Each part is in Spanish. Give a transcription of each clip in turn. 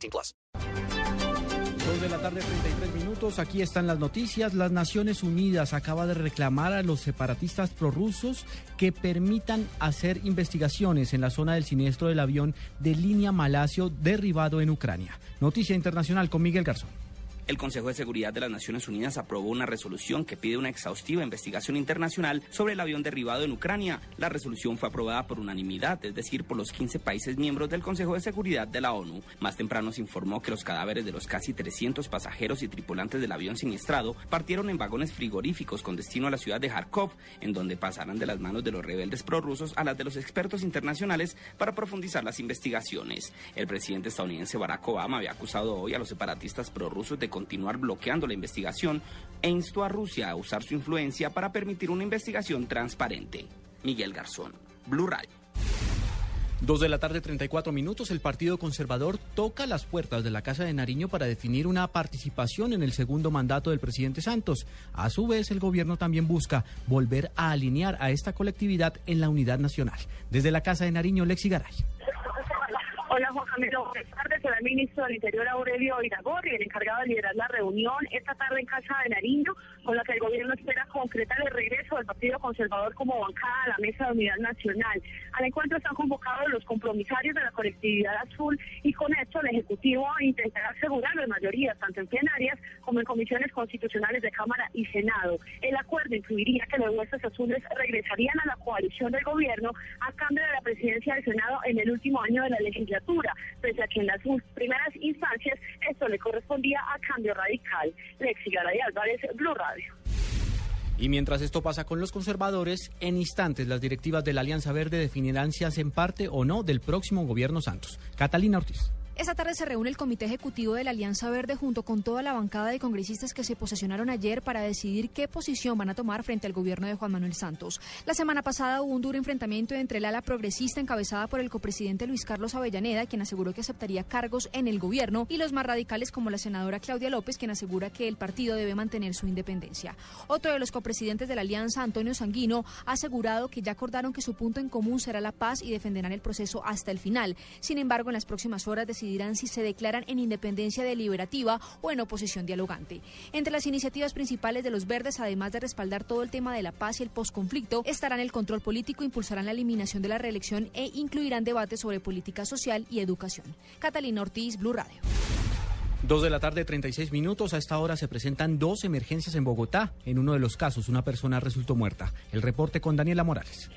18 plus. Dos de la tarde, 33 minutos. Aquí están las noticias. Las Naciones Unidas acaba de reclamar a los separatistas prorrusos que permitan hacer investigaciones en la zona del siniestro del avión de línea Malacio derribado en Ucrania. Noticia internacional con Miguel Garzón. El Consejo de Seguridad de las Naciones Unidas aprobó una resolución que pide una exhaustiva investigación internacional sobre el avión derribado en Ucrania. La resolución fue aprobada por unanimidad, es decir, por los 15 países miembros del Consejo de Seguridad de la ONU. Más temprano se informó que los cadáveres de los casi 300 pasajeros y tripulantes del avión siniestrado partieron en vagones frigoríficos con destino a la ciudad de Kharkov, en donde pasarán de las manos de los rebeldes prorrusos a las de los expertos internacionales para profundizar las investigaciones. El presidente estadounidense Barack Obama había acusado hoy a los separatistas prorrusos de continuar bloqueando la investigación e instó a Rusia a usar su influencia para permitir una investigación transparente. Miguel Garzón, Blue Radio. Dos de la tarde, 34 minutos. El Partido Conservador toca las puertas de la Casa de Nariño para definir una participación en el segundo mandato del presidente Santos. A su vez, el gobierno también busca volver a alinear a esta colectividad en la unidad nacional. Desde la Casa de Nariño, Lexi Garay. Hola Juan Camilo, buenas tardes. Soy el ministro del Interior Aurelio Iragorri, el encargado de liderar la reunión esta tarde en Casa de Nariño, con la que el gobierno espera concretar el regreso del Partido Conservador como bancada a la Mesa de Unidad Nacional. Al encuentro están convocados los compromisarios de la colectividad azul y con esto el Ejecutivo intentará asegurar las mayorías, tanto en plenarias como en comisiones constitucionales de Cámara y Senado. El acuerdo incluiría que los huestes azules regresarían a la coalición del gobierno a cambio de la presidencia del Senado en el último año de la legislatura pese a que en las primeras instancias esto le correspondía a cambio radical. Lexi Garay Álvarez, Blue Radio. Y mientras esto pasa con los conservadores, en instantes las directivas de la Alianza Verde definirán si hacen parte o no del próximo gobierno Santos. Catalina Ortiz. Esta tarde se reúne el Comité Ejecutivo de la Alianza Verde junto con toda la bancada de congresistas que se posesionaron ayer para decidir qué posición van a tomar frente al gobierno de Juan Manuel Santos. La semana pasada hubo un duro enfrentamiento entre el ala progresista encabezada por el copresidente Luis Carlos Avellaneda, quien aseguró que aceptaría cargos en el gobierno, y los más radicales como la senadora Claudia López, quien asegura que el partido debe mantener su independencia. Otro de los copresidentes de la Alianza, Antonio Sanguino, ha asegurado que ya acordaron que su punto en común será la paz y defenderán el proceso hasta el final. Sin embargo, en las próximas horas decidirán si se declaran en independencia deliberativa o en oposición dialogante. Entre las iniciativas principales de los verdes, además de respaldar todo el tema de la paz y el posconflicto, estarán el control político, impulsarán la eliminación de la reelección e incluirán debates sobre política social y educación. Catalina Ortiz, Blue Radio. Dos de la tarde, 36 minutos. A esta hora se presentan dos emergencias en Bogotá. En uno de los casos, una persona resultó muerta. El reporte con Daniela Morales.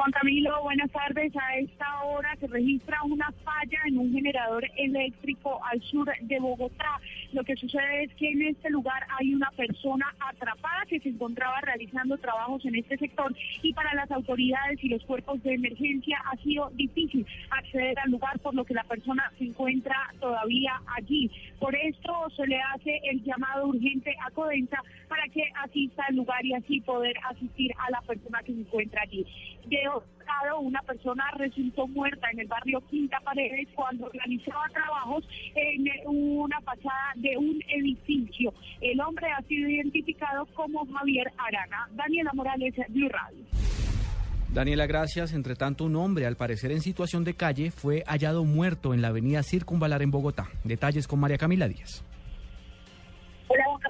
Juan Camilo, buenas tardes. A esta hora se registra una falla en un generador eléctrico al sur de Bogotá. Lo que sucede es que en este lugar hay una persona atrapada que se encontraba realizando trabajos en este sector y para las autoridades y los cuerpos de emergencia ha sido difícil acceder al lugar por lo que la persona se encuentra todavía allí. Por esto se le hace el llamado urgente a Codensa para que asista al lugar y así poder asistir a la persona que se encuentra allí. De una persona resultó muerta en el barrio Quinta Paredes cuando realizaba trabajos en una fachada de un edificio. El hombre ha sido identificado como Javier Arana. Daniela Morales, Blue Radio. Daniela, gracias. Entre tanto, un hombre, al parecer en situación de calle, fue hallado muerto en la avenida Circunvalar en Bogotá. Detalles con María Camila Díaz.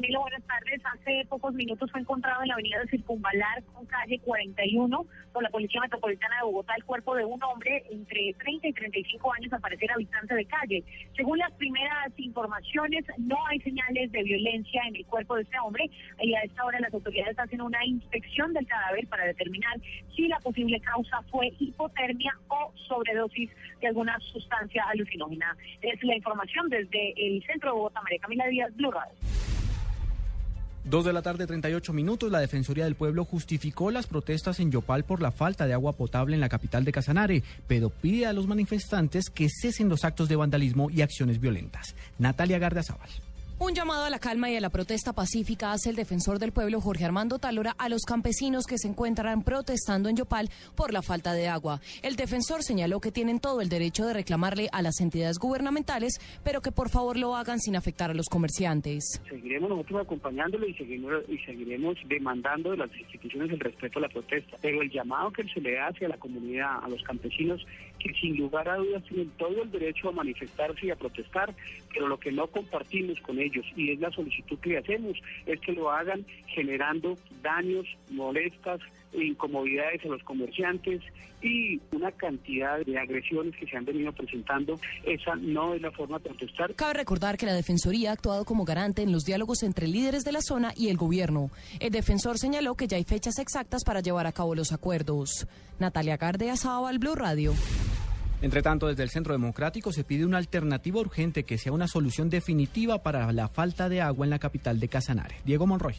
Camilo, buenas tardes. Hace pocos minutos fue encontrado en la avenida Circunvalar con calle 41 por la Policía Metropolitana de Bogotá el cuerpo de un hombre entre 30 y 35 años, al parecer habitante de calle. Según las primeras informaciones, no hay señales de violencia en el cuerpo de este hombre y a esta hora las autoridades hacen una inspección del cadáver para determinar si la posible causa fue hipotermia o sobredosis de alguna sustancia alucinógena. Es la información desde el centro de Bogotá, María Camila Díaz, Blue Radio. Dos de la tarde, 38 minutos. La Defensoría del Pueblo justificó las protestas en Yopal por la falta de agua potable en la capital de Casanare, pero pide a los manifestantes que cesen los actos de vandalismo y acciones violentas. Natalia Gardiazabal. Un llamado a la calma y a la protesta pacífica hace el defensor del pueblo Jorge Armando Talora a los campesinos que se encuentran protestando en Yopal por la falta de agua. El defensor señaló que tienen todo el derecho de reclamarle a las entidades gubernamentales, pero que por favor lo hagan sin afectar a los comerciantes. Seguiremos nosotros acompañándolo y seguiremos, y seguiremos demandando de las instituciones el respeto a la protesta. Pero el llamado que se le hace a la comunidad, a los campesinos, que sin lugar a dudas tienen todo el derecho a manifestarse y a protestar, pero lo que no compartimos con ellos y es la solicitud que hacemos, es que lo hagan generando daños, molestas, e incomodidades a los comerciantes y una cantidad de agresiones que se han venido presentando. Esa no es la forma de protestar. Cabe recordar que la Defensoría ha actuado como garante en los diálogos entre líderes de la zona y el gobierno. El defensor señaló que ya hay fechas exactas para llevar a cabo los acuerdos. Natalia Gardea, Sábado, Blue Radio. Entre tanto, desde el Centro Democrático se pide una alternativa urgente que sea una solución definitiva para la falta de agua en la capital de Casanare. Diego Monroy.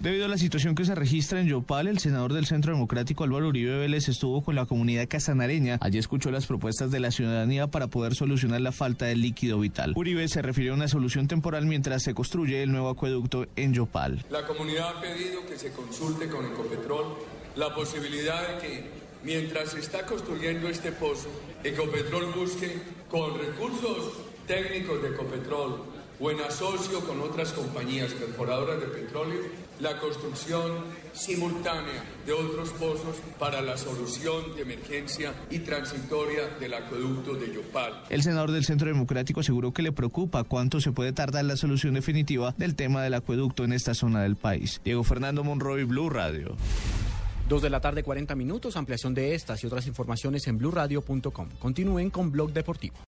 Debido a la situación que se registra en Yopal, el senador del Centro Democrático Álvaro Uribe Vélez estuvo con la comunidad casanareña. Allí escuchó las propuestas de la ciudadanía para poder solucionar la falta de líquido vital. Uribe se refirió a una solución temporal mientras se construye el nuevo acueducto en Yopal. La comunidad ha pedido que se consulte con Ecopetrol la posibilidad de que mientras se está construyendo este pozo, Ecopetrol busque con recursos técnicos de Ecopetrol o en asocio con otras compañías perforadoras de petróleo la construcción simultánea de otros pozos para la solución de emergencia y transitoria del acueducto de Yopal. El senador del Centro Democrático aseguró que le preocupa cuánto se puede tardar la solución definitiva del tema del acueducto en esta zona del país. Diego Fernando Monroy, Blue Radio. Dos de la tarde, 40 minutos. Ampliación de estas y otras informaciones en blurradio.com. Continúen con Blog Deportivo.